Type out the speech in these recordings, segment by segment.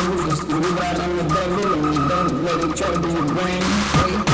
Just leave it out on the devil and you don't let it trouble your brain.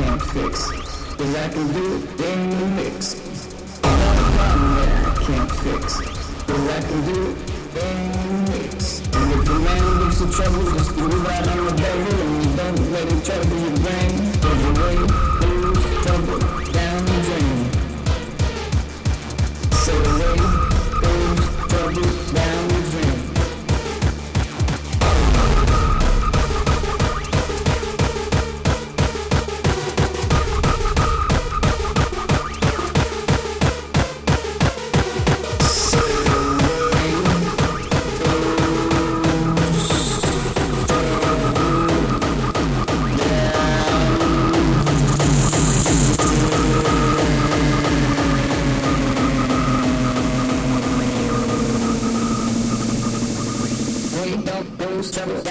can't fix. Cause I can do it, then you mix. Another problem that I can't fix. Cause I can do it, then you mix. And if the man gives the trouble, just do it right on trouble.